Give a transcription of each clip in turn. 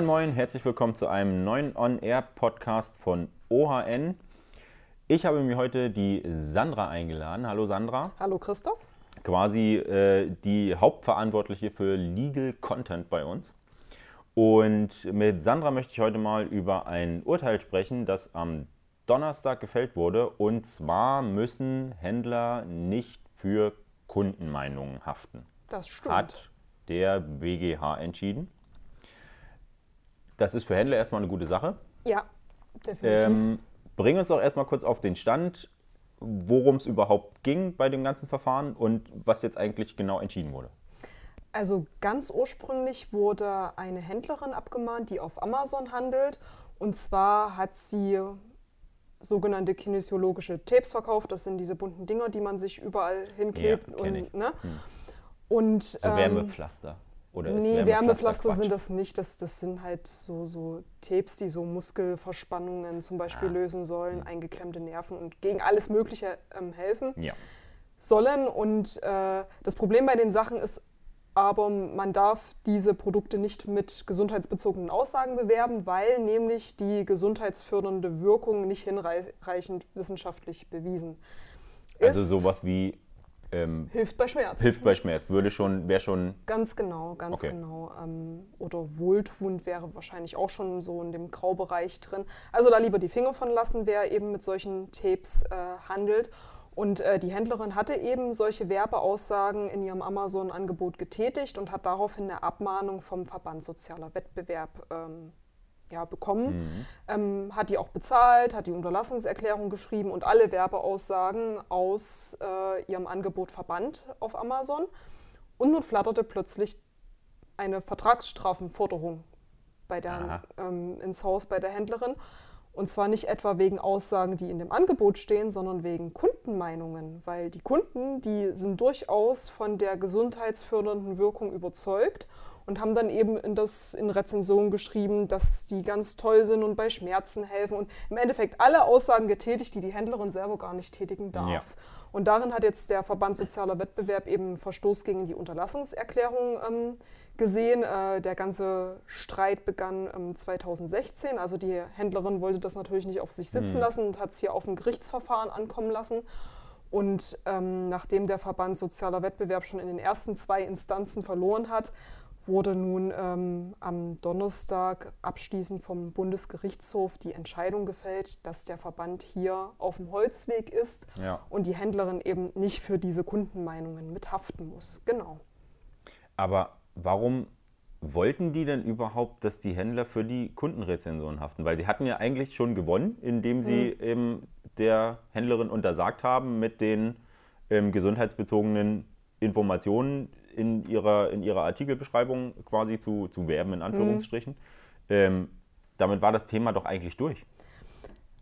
Moin Moin, herzlich willkommen zu einem neuen On-Air-Podcast von OHN. Ich habe mir heute die Sandra eingeladen. Hallo Sandra. Hallo Christoph. Quasi äh, die Hauptverantwortliche für Legal Content bei uns. Und mit Sandra möchte ich heute mal über ein Urteil sprechen, das am Donnerstag gefällt wurde. Und zwar müssen Händler nicht für Kundenmeinungen haften. Das stimmt. Hat der BGH entschieden. Das ist für Händler erstmal eine gute Sache. Ja, definitiv. Ähm, bring uns doch erstmal kurz auf den Stand, worum es überhaupt ging bei dem ganzen Verfahren und was jetzt eigentlich genau entschieden wurde. Also ganz ursprünglich wurde eine Händlerin abgemahnt, die auf Amazon handelt. Und zwar hat sie sogenannte kinesiologische Tapes verkauft. Das sind diese bunten Dinger, die man sich überall hinklebt. Ja, und, ne? Hm. und So ähm, Wärmepflaster. Oder Nee, Wärmepflaster Quatsch? sind das nicht. Das, das sind halt so, so Tapes, die so Muskelverspannungen zum Beispiel Ah. lösen sollen, eingeklemmte Nerven und gegen alles Mögliche ähm, helfen. Ja. sollen. Und äh, das Problem bei den Sachen ist aber, man darf diese Produkte nicht mit gesundheitsbezogenen Aussagen bewerben, weil nämlich die gesundheitsfördernde Wirkung nicht hinreichend wissenschaftlich bewiesen ist. Also sowas wie ähm, Hilft bei Schmerz. hilft bei Schmerz, würde schon, wäre schon. Ganz genau, ganz Okay. genau. Ähm, oder wohltuend wäre wahrscheinlich auch schon so in dem Graubereich drin. Also da lieber die Finger von lassen, wer eben mit solchen Tapes äh, handelt. Und äh, die Händlerin hatte eben solche Werbeaussagen in ihrem Amazon-Angebot getätigt und hat daraufhin eine Abmahnung vom Verband Sozialer Wettbewerb ähm, ja, bekommen. Mhm. Ähm, hat die auch bezahlt, hat die Unterlassungserklärung geschrieben und alle Werbeaussagen aus äh, ihrem Angebot verbannt auf Amazon. Und nun flatterte plötzlich eine Vertragsstrafenforderung bei der, ähm, ins Haus bei der Händlerin. Und zwar nicht etwa wegen Aussagen, die in dem Angebot stehen, sondern wegen Kundenmeinungen. Weil die Kunden, die sind durchaus von der gesundheitsfördernden Wirkung überzeugt und haben dann eben in, das, in Rezensionen geschrieben, dass die ganz toll sind und bei Schmerzen helfen. Und im Endeffekt alle Aussagen getätigt, die die Händlerin selber gar nicht tätigen darf. Ja. Und darin hat jetzt der Verband Sozialer Wettbewerb eben Verstoß gegen die Unterlassungserklärung ähm, gesehen. Äh, der ganze Streit begann ähm, 2016. Also die Händlerin wollte das natürlich nicht auf sich sitzen Mhm. lassen und hat es hier auf ein Gerichtsverfahren ankommen lassen. Und ähm, nachdem der Verband Sozialer Wettbewerb schon in den ersten zwei Instanzen verloren hat, wurde nun ähm, am Donnerstag abschließend vom Bundesgerichtshof die Entscheidung gefällt, dass der Verband hier auf dem Holzweg ist Ja. und die Händlerin eben nicht für diese Kundenmeinungen mithaften muss. Genau. Aber warum wollten die denn überhaupt, dass die Händler für die Kundenrezension haften? Weil die hatten ja eigentlich schon gewonnen, indem sie Mhm. eben der Händlerin untersagt haben, mit den ähm, gesundheitsbezogenen Informationen in ihrer, in ihrer Artikelbeschreibung quasi zu, zu werben, in Anführungsstrichen. Ähm, damit war das Thema doch eigentlich durch.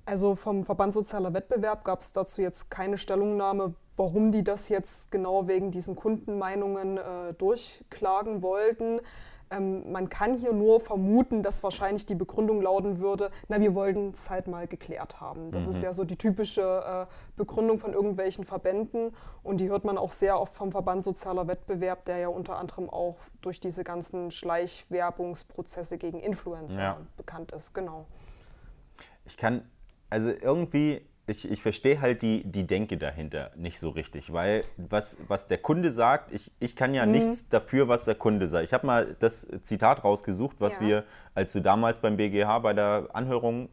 Also vom Verband Sozialer Wettbewerb gab es dazu jetzt keine Stellungnahme, warum die das jetzt genau wegen diesen Kundenmeinungen äh, durchklagen wollten. Ähm, man kann hier nur vermuten, dass wahrscheinlich die Begründung lauten würde, na, wir wollten es halt mal geklärt haben. Das ist ja so die typische äh, Begründung von irgendwelchen Verbänden und die hört man auch sehr oft vom Verband Sozialer Wettbewerb, der ja unter anderem auch durch diese ganzen Schleichwerbungsprozesse gegen Influencer Ja. bekannt ist. Genau. Ich kann, also irgendwie, ich, ich verstehe halt die, die Denke dahinter nicht so richtig, weil was, was der Kunde sagt, ich, ich kann Mhm. ja nichts dafür, was der Kunde sagt. Ich habe mal das Zitat rausgesucht, was Ja. wir, als du damals beim BGH bei der Anhörung,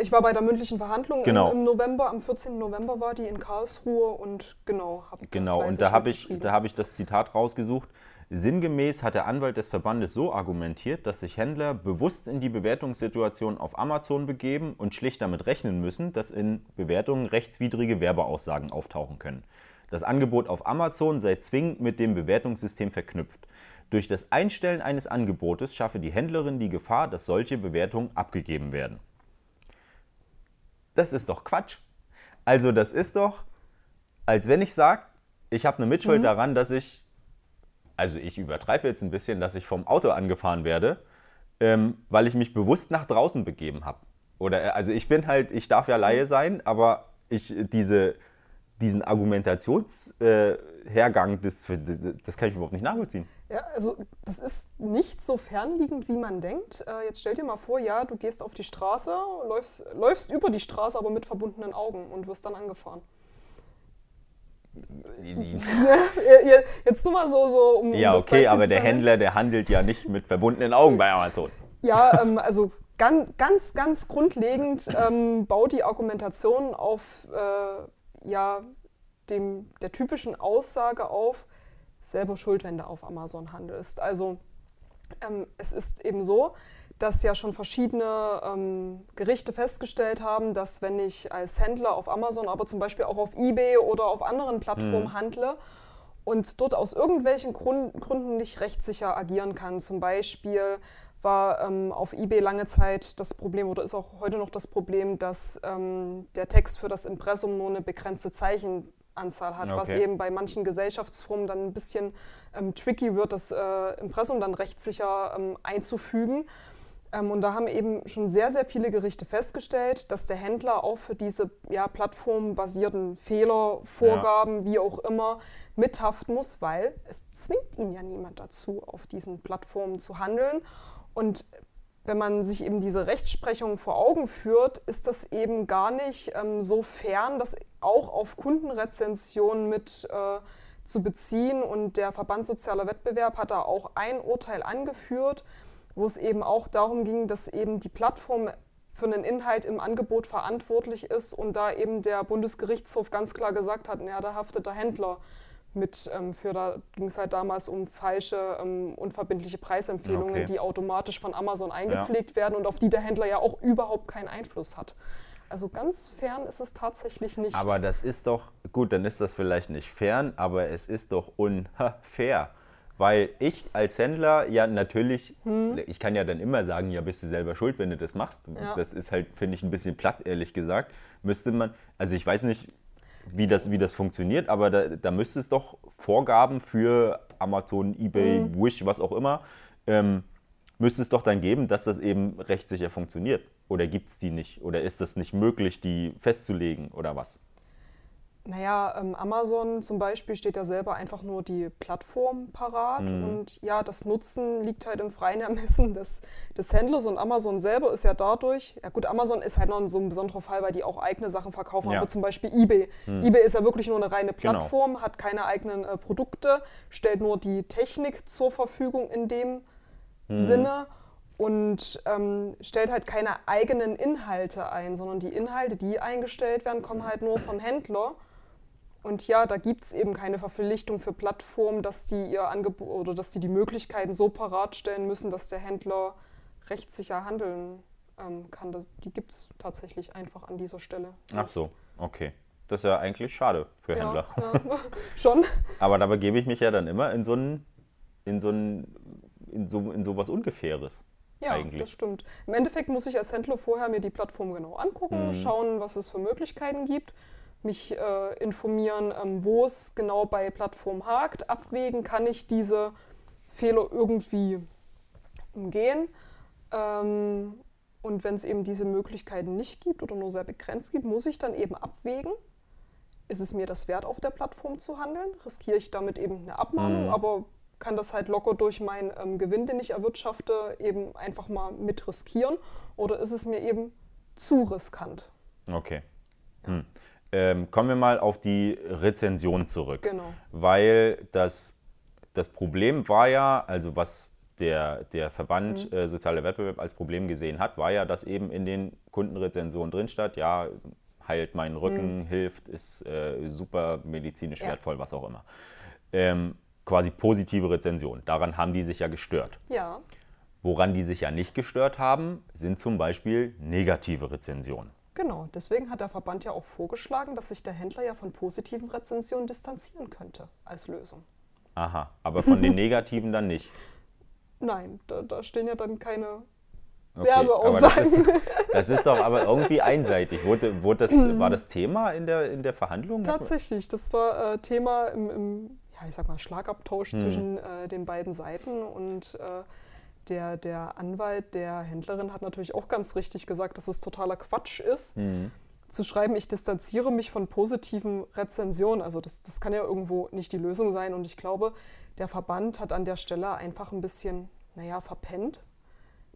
Ich war bei der mündlichen Verhandlung Genau. im, November, am 14. November war die in Karlsruhe und genau. Hab genau, und da habe ich, da hab ich das Zitat rausgesucht. Sinngemäß hat der Anwalt des Verbandes so argumentiert, dass sich Händler bewusst in die Bewertungssituation auf Amazon begeben und schlicht damit rechnen müssen, dass in Bewertungen rechtswidrige Werbeaussagen auftauchen können. Das Angebot auf Amazon sei zwingend mit dem Bewertungssystem verknüpft. Durch das Einstellen eines Angebotes schaffe die Händlerin die Gefahr, dass solche Bewertungen abgegeben werden. Das ist doch Quatsch. Also das ist doch, als wenn ich sage, ich habe eine Mitschuld daran, dass ich, also ich übertreibe jetzt ein bisschen, dass ich vom Auto angefahren werde, ähm, weil ich mich bewusst nach draußen begeben habe. Oder äh, also ich bin halt, ich darf ja Laie sein, aber ich diese diesen Argumentationshergang, äh, das, das kann ich überhaupt nicht nachvollziehen. Ja, also das ist nicht so fernliegend, wie man denkt. Äh, jetzt stell dir mal vor, ja, du gehst auf die Straße, läufst, läufst über die Straße, aber mit verbundenen Augen und wirst dann angefahren. Jetzt nur mal so, so um. Ja, okay, aber der Händler, der handelt ja nicht mit verbundenen Augen bei Amazon. Ja, ähm, also ganz, ganz, ganz grundlegend ähm, baut die Argumentation auf äh, ja, dem, der typischen Aussage auf, selber schuld, wenn du auf Amazon handelst. Also ähm, es ist eben so, dass ja schon verschiedene ähm, Gerichte festgestellt haben, dass wenn ich als Händler auf Amazon, aber zum Beispiel auch auf eBay oder auf anderen Plattformen mhm. handle und dort aus irgendwelchen Grund, Gründen nicht rechtssicher agieren kann, zum Beispiel war ähm, auf eBay lange Zeit das Problem oder ist auch heute noch das Problem, dass ähm, der Text für das Impressum nur eine begrenzte Zeichen Anzahl hat, okay. was eben bei manchen Gesellschaftsformen dann ein bisschen ähm, tricky wird, das äh, Impressum dann rechtssicher ähm, einzufügen. Ähm, und da haben eben schon sehr, sehr viele Gerichte festgestellt, dass der Händler auch für diese ja, plattformbasierten Fehler, Vorgaben, ja. wie auch immer, mithaften muss, weil es zwingt ihn ja niemand dazu, auf diesen Plattformen zu handeln. Und wenn man sich eben diese Rechtsprechung vor Augen führt, ist das eben gar nicht ähm, so fern, das auch auf Kundenrezensionen mit äh, zu beziehen. Und der Verband Sozialer Wettbewerb hat da auch ein Urteil angeführt, wo es eben auch darum ging, dass eben die Plattform für einen Inhalt im Angebot verantwortlich ist und da eben der Bundesgerichtshof ganz klar gesagt hat, ja, da haftet der Händler mit ähm, für, da ging es halt damals um falsche, ähm, unverbindliche Preisempfehlungen, okay. die automatisch von Amazon eingepflegt ja. werden und auf die der Händler ja auch überhaupt keinen Einfluss hat. Also ganz fern ist es tatsächlich nicht. Aber das ist doch, gut, dann ist das vielleicht nicht fern, aber es ist doch unfair. Weil ich als Händler ja natürlich, hm. ich kann ja dann immer sagen, ja, bist du selber schuld, wenn du das machst. Ja. Das ist halt, finde ich, ein bisschen platt, ehrlich gesagt. Müsste man, also ich weiß nicht, wie das, wie das funktioniert, aber da, da müsste es doch Vorgaben für Amazon, eBay, mhm. Wish, was auch immer, ähm, müsste es doch dann geben, dass das eben rechtssicher funktioniert. Oder gibt es die nicht? Oder ist das nicht möglich, die festzulegen oder was? Naja, ähm, Amazon zum Beispiel steht ja selber einfach nur die Plattform parat mhm. und ja, das Nutzen liegt halt im freien Ermessen des, des Händlers und Amazon selber ist ja dadurch, ja gut, Amazon ist halt noch so ein besonderer Fall, weil die auch eigene Sachen verkaufen, ja. aber zum Beispiel eBay. Mhm. eBay ist ja wirklich nur eine reine genau. Plattform, genau. hat keine eigenen äh, Produkte, stellt nur die Technik zur Verfügung in dem mhm. Sinne und ähm, stellt halt keine eigenen Inhalte ein, sondern die Inhalte, die eingestellt werden, kommen halt nur vom Händler. Und ja, da gibt es eben keine Verpflichtung für Plattformen, dass die ihr Angebot oder dass die die Möglichkeiten so parat stellen müssen, dass der Händler rechtssicher handeln ähm, kann. Die gibt es tatsächlich einfach an dieser Stelle. Ach so, okay. Das ist ja eigentlich schade für ja, Händler. Ja, schon. Aber da begebe ich mich ja dann immer in so ein, in so ein, in so, in so was Ungefähres. Ja, eigentlich. das stimmt. Im Endeffekt muss ich als Händler vorher mir die Plattform genau angucken, mhm. schauen, was es für Möglichkeiten gibt mich äh, informieren, ähm, wo es genau bei Plattformen hakt, abwägen, kann ich diese Fehler irgendwie umgehen. Ähm, und wenn es eben diese Möglichkeiten nicht gibt oder nur sehr begrenzt gibt, muss ich dann eben abwägen, ist es mir das wert, auf der Plattform zu handeln? Riskiere ich damit eben eine Abmahnung, mhm. aber kann das halt locker durch meinen ähm, Gewinn, den ich erwirtschafte, eben einfach mal mit riskieren? Oder ist es mir eben zu riskant? Okay. Hm. Ähm, kommen wir mal auf die Rezension zurück. Genau. Weil das, das Problem war ja, also was der, der Verband mhm. äh, Sozialer Wettbewerb als Problem gesehen hat, war ja, dass eben in den Kundenrezensionen drin stand, ja, heilt meinen Rücken, mhm. hilft, ist äh, super medizinisch ja. wertvoll, was auch immer. Ähm, quasi positive Rezension. Daran haben die sich ja gestört. Ja. Woran die sich ja nicht gestört haben, sind zum Beispiel negative Rezensionen. Genau, deswegen hat der Verband ja auch vorgeschlagen, dass sich der Händler ja von positiven Rezensionen distanzieren könnte als Lösung. Aha, aber von den negativen dann nicht. Nein, da, da, stehen ja dann keine okay, Werbeaussagen. Das ist, das ist, doch aber irgendwie einseitig. Wurde, wurde das, war das Thema in der, in der Verhandlung? Tatsächlich, das war äh, Thema im, im, ja, ich sag mal, Schlagabtausch mhm. zwischen äh, den beiden Seiten und äh, der, der Anwalt der Händlerin hat natürlich auch ganz richtig gesagt, dass es totaler Quatsch ist. Mhm. zu schreiben, ich distanziere mich von positiven Rezensionen. Also das, das kann ja irgendwo nicht die Lösung sein. Und ich glaube, der Verband hat an der Stelle einfach ein bisschen, naja, verpennt.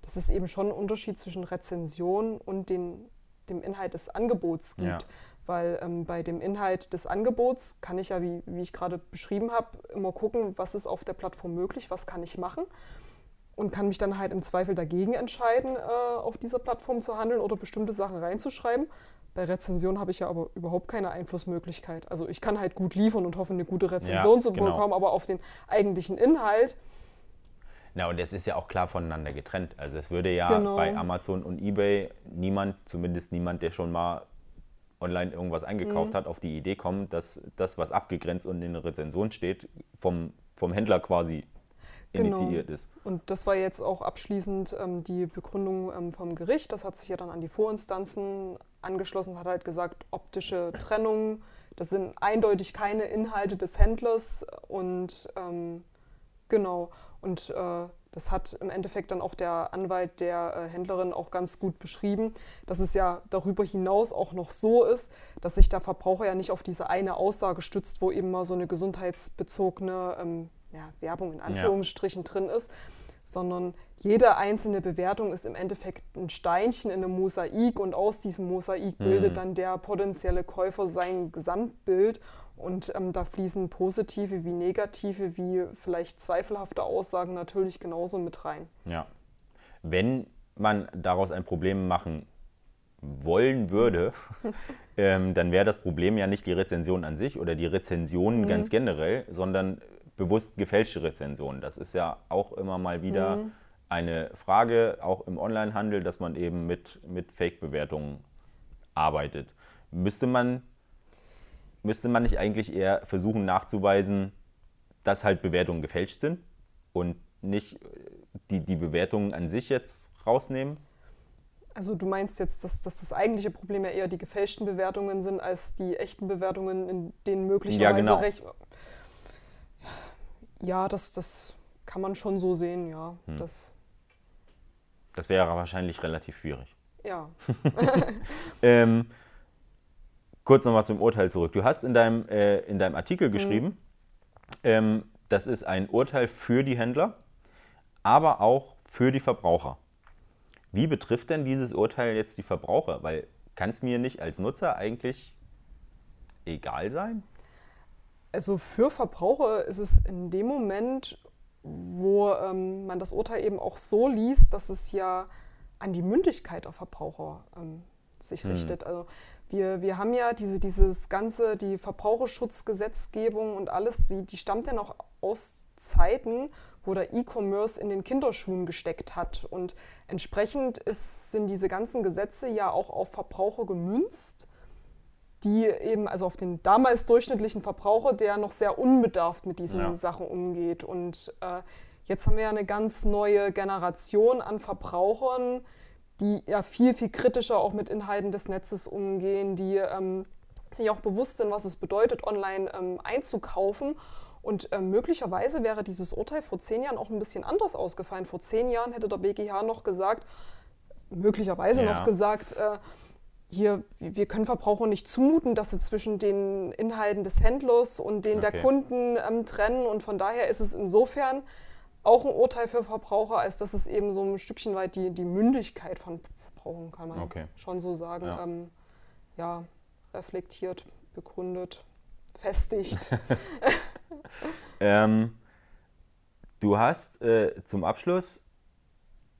Das ist eben schon ein Unterschied zwischen Rezension und den, dem Inhalt des Angebots gibt. Ja. Weil ähm, bei dem Inhalt des Angebots kann ich ja, wie, wie ich gerade beschrieben habe, immer gucken, was ist auf der Plattform möglich, was kann ich machen und kann mich dann halt im Zweifel dagegen entscheiden, äh, auf dieser Plattform zu handeln oder bestimmte Sachen reinzuschreiben. Bei Rezension habe ich ja aber überhaupt keine Einflussmöglichkeit. Also ich kann halt gut liefern und hoffe, eine gute Rezension ja, zu genau. bekommen, aber auf den eigentlichen Inhalt. Na, und das ist ja auch klar voneinander getrennt. Also es würde ja genau. bei Amazon und eBay niemand, zumindest niemand, der schon mal online irgendwas eingekauft mhm. hat, auf die Idee kommen, dass das, was abgegrenzt und in der Rezension steht, vom, vom Händler quasi genau. initiiert ist. Und das war jetzt auch abschließend ähm, die Begründung ähm, vom Gericht. Das hat sich ja dann an die Vorinstanzen angeschlossen, hat halt gesagt, optische Trennung, das sind eindeutig keine Inhalte des Händlers und ähm, genau. Und äh, das hat im Endeffekt dann auch der Anwalt der äh, Händlerin auch ganz gut beschrieben, dass es ja darüber hinaus auch noch so ist, dass sich der Verbraucher ja nicht auf diese eine Aussage stützt, wo eben mal so eine gesundheitsbezogene ähm, ja, Werbung in Anführungsstrichen ja. drin ist, sondern jede einzelne Bewertung ist im Endeffekt ein Steinchen in einem Mosaik und aus diesem Mosaik mhm. bildet dann der potenzielle Käufer sein Gesamtbild und ähm, da fließen positive wie negative, wie vielleicht zweifelhafte Aussagen natürlich genauso mit rein. Ja. Wenn man daraus ein Problem machen wollen würde, ähm, dann wäre das Problem ja nicht die Rezension an sich oder die Rezensionen mhm. ganz generell, sondern bewusst gefälschte Rezensionen. Das ist ja auch immer mal wieder mhm. eine Frage, auch im Onlinehandel, dass man eben mit, mit Fake-Bewertungen arbeitet. Müsste man, müsste man nicht eigentlich eher versuchen nachzuweisen, dass halt Bewertungen gefälscht sind und nicht die, die Bewertungen an sich jetzt rausnehmen? Also du meinst jetzt, dass, dass, das eigentliche Problem ja eher die gefälschten Bewertungen sind, als die echten Bewertungen, in denen möglicherweise ja, genau. recht ja, das, das kann man schon so sehen, ja. Hm. Das, das wäre wahrscheinlich relativ schwierig. Ja. ähm, kurz nochmal zum Urteil zurück. Du hast in deinem, äh, in deinem Artikel hm. geschrieben, hm. ähm, das ist ein Urteil für die Händler, aber auch für die Verbraucher. Wie betrifft denn dieses Urteil jetzt die Verbraucher? Weil kann es mir nicht als Nutzer eigentlich egal sein? Also für Verbraucher ist es in dem Moment, wo ähm, man das Urteil eben auch so liest, dass es ja an die Mündigkeit der Verbraucher ähm, sich hm. richtet. Also wir, wir haben ja diese, dieses ganze, die Verbraucherschutzgesetzgebung und alles, die, die stammt ja noch aus Zeiten, wo der E-Commerce in den Kinderschuhen gesteckt hat. Und entsprechend ist, sind diese ganzen Gesetze ja auch auf Verbraucher gemünzt die eben, also auf den damals durchschnittlichen Verbraucher, der noch sehr unbedarft mit diesen ja. Sachen umgeht. Und äh, jetzt haben wir ja eine ganz neue Generation an Verbrauchern, die ja viel, viel kritischer auch mit Inhalten des Netzes umgehen, die ähm, sich auch bewusst sind, was es bedeutet, online ähm, einzukaufen. Und äh, möglicherweise wäre dieses Urteil vor zehn Jahren auch ein bisschen anders ausgefallen. Vor zehn Jahren hätte der BGH noch gesagt, möglicherweise ja. noch gesagt, äh, hier, wir können Verbrauchern nicht zumuten, dass sie zwischen den Inhalten des Händlers und den okay. der Kunden ähm, trennen. Und von daher ist es insofern auch ein Urteil für Verbraucher, als dass es eben so ein Stückchen weit die, die Mündigkeit von Verbrauchern, kann man okay. schon so sagen, ja. Ähm, ja, reflektiert, begründet, festigt. ähm, du hast äh, zum Abschluss,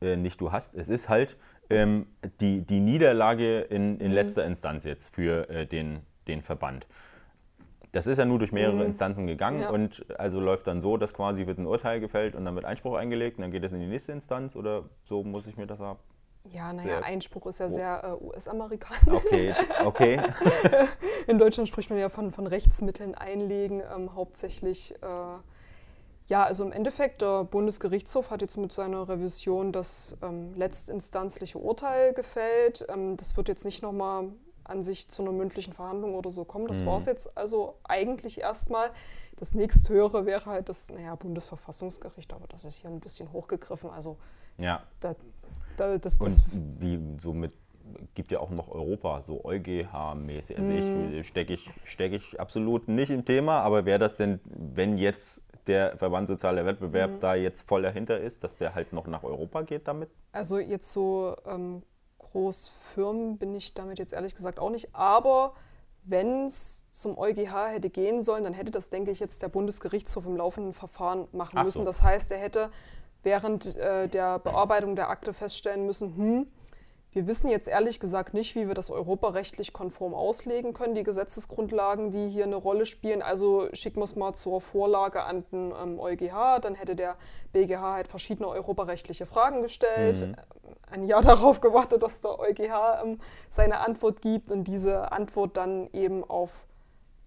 äh, nicht du hast, es ist halt ähm, die, die Niederlage in, in mhm. letzter Instanz jetzt für äh, den, den Verband. Das ist ja nur durch mehrere mhm. Instanzen gegangen ja. und also läuft dann so, dass quasi wird ein Urteil gefällt und dann wird Einspruch eingelegt und dann geht es in die nächste Instanz oder so muss ich mir das ab. Ja, naja, Einspruch ist ja sehr äh, US-amerikanisch. Okay, okay. in Deutschland spricht man ja von, von Rechtsmitteln einlegen, ähm, hauptsächlich äh, ja, also im Endeffekt, der Bundesgerichtshof hat jetzt mit seiner Revision das ähm, letztinstanzliche Urteil gefällt. Ähm, das wird jetzt nicht nochmal an sich zu einer mündlichen Verhandlung oder so kommen. Das mhm. war es jetzt also eigentlich erstmal. Das nächsthöhere wäre halt das naja, Bundesverfassungsgericht, aber das ist hier ein bisschen hochgegriffen. Also ja. Da, da, das, das Und wie so mit gibt ja auch noch Europa, so EuGH-mäßig. Also ich stecke ich, steck ich absolut nicht im Thema, aber wäre das denn, wenn jetzt der Verband Sozialer Wettbewerb mm. da jetzt voll dahinter ist, dass der halt noch nach Europa geht damit? Also jetzt so ähm, Großfirmen bin ich damit jetzt ehrlich gesagt auch nicht, aber wenn es zum EuGH hätte gehen sollen, dann hätte das, denke ich, jetzt der Bundesgerichtshof im laufenden Verfahren machen Ach müssen. So. Das heißt, er hätte während äh, der Bearbeitung der Akte feststellen müssen, hm, wir wissen jetzt ehrlich gesagt nicht, wie wir das europarechtlich konform auslegen können, die Gesetzesgrundlagen, die hier eine Rolle spielen. Also schicken wir es mal zur Vorlage an den ähm, EuGH. Dann hätte der BGH halt verschiedene europarechtliche Fragen gestellt. Mhm. Ein Jahr darauf gewartet, dass der EuGH ähm, seine Antwort gibt und diese Antwort dann eben auf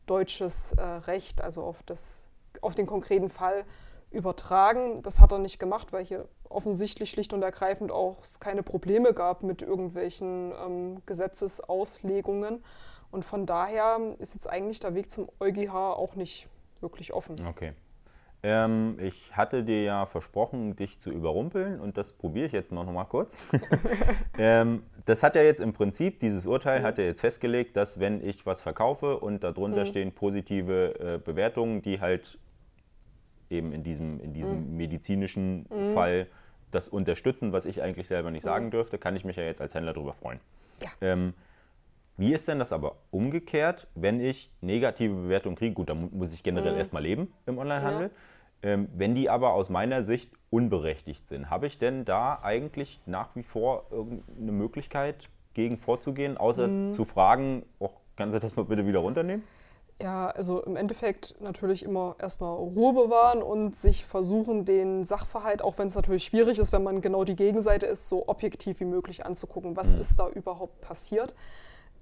deutsches äh, Recht, also auf, das, auf den konkreten Fall übertragen. Das hat er nicht gemacht, weil hier offensichtlich schlicht und ergreifend auch es keine Probleme gab mit irgendwelchen ähm, Gesetzesauslegungen. Und von daher ist jetzt eigentlich der Weg zum EuGH auch nicht wirklich offen. Okay. Ähm, ich hatte dir ja versprochen, dich zu überrumpeln und das probiere ich jetzt mal noch mal kurz. ähm, das hat ja jetzt im Prinzip, dieses Urteil mhm. hat ja jetzt festgelegt, dass wenn ich was verkaufe und darunter mhm. stehen positive äh, Bewertungen, die halt eben in diesem, in diesem mhm. medizinischen mhm. Fall das unterstützen, was ich eigentlich selber nicht sagen mhm. dürfte, kann ich mich ja jetzt als Händler darüber freuen. Ja. Ähm, wie ist denn das aber umgekehrt, wenn ich negative Bewertungen kriege? Gut, da muss ich generell mhm. erstmal leben im Onlinehandel. Ja. Ähm, wenn die aber aus meiner Sicht unberechtigt sind, habe ich denn da eigentlich nach wie vor irgendeine Möglichkeit, gegen vorzugehen, außer mhm. zu fragen, oh, kannst du das mal bitte wieder runternehmen? Ja, also im Endeffekt natürlich immer erstmal Ruhe bewahren und sich versuchen, den Sachverhalt, auch wenn es natürlich schwierig ist, wenn man genau die Gegenseite ist, so objektiv wie möglich anzugucken, was mhm. ist da überhaupt passiert.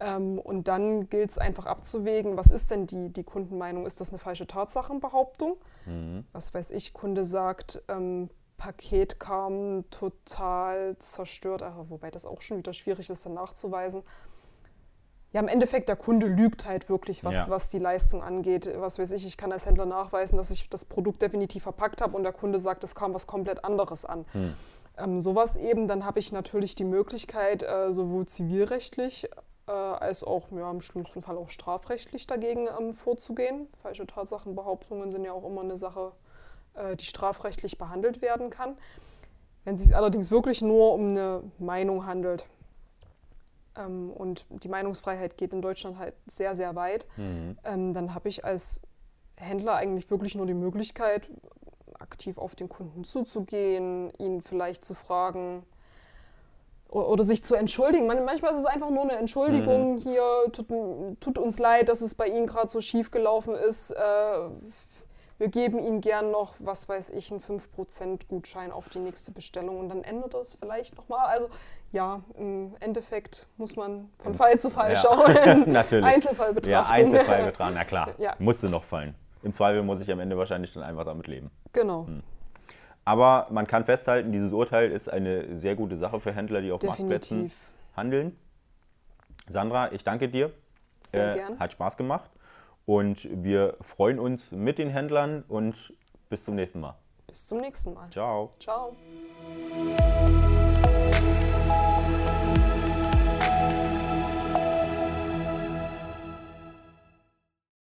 Ähm, und dann gilt es einfach abzuwägen, was ist denn die, die Kundenmeinung? Ist das eine falsche Tatsachenbehauptung? Mhm. Was weiß ich, Kunde sagt, ähm, Paket kam total zerstört, wobei das auch schon wieder schwierig ist, dann nachzuweisen ja, im Endeffekt der Kunde lügt halt wirklich, was, ja. was die Leistung angeht. Was weiß ich, ich kann als Händler nachweisen, dass ich das Produkt definitiv verpackt habe und der Kunde sagt, es kam was komplett anderes an. Hm. Ähm, sowas eben, dann habe ich natürlich die Möglichkeit, äh, sowohl zivilrechtlich äh, als auch ja, im schlimmsten Fall auch strafrechtlich dagegen ähm, vorzugehen. Falsche Tatsachenbehauptungen sind ja auch immer eine Sache, äh, die strafrechtlich behandelt werden kann. Wenn es sich allerdings wirklich nur um eine Meinung handelt, ähm, und die Meinungsfreiheit geht in Deutschland halt sehr, sehr weit, mhm. ähm, dann habe ich als Händler eigentlich wirklich nur die Möglichkeit, aktiv auf den Kunden zuzugehen, ihn vielleicht zu fragen oder, sich zu entschuldigen. manchmal ist es einfach nur eine Entschuldigung mhm. hier, tut, tut, uns leid, dass es bei Ihnen gerade so schief gelaufen ist. Äh, wir geben Ihnen gern noch, was weiß ich, einen 5% Gutschein auf die nächste Bestellung und dann ändert das vielleicht nochmal. Also ja, im Endeffekt muss man von Fall zu Fall ja. schauen. Natürlich. Einzelfall betrachten. Ja, Einzelfall betrachten, na klar. Ja. Musste noch fallen. Im Zweifel muss ich am Ende wahrscheinlich dann einfach damit leben. Genau. Hm. Aber man kann festhalten, dieses Urteil ist eine sehr gute Sache für Händler, die auf Definitiv. Marktplätzen handeln. Sandra, ich danke dir. Sehr äh, gern. Hat Spaß gemacht. Und wir freuen uns mit den Händlern und bis zum nächsten Mal. Bis zum nächsten Mal. Ciao. Ciao.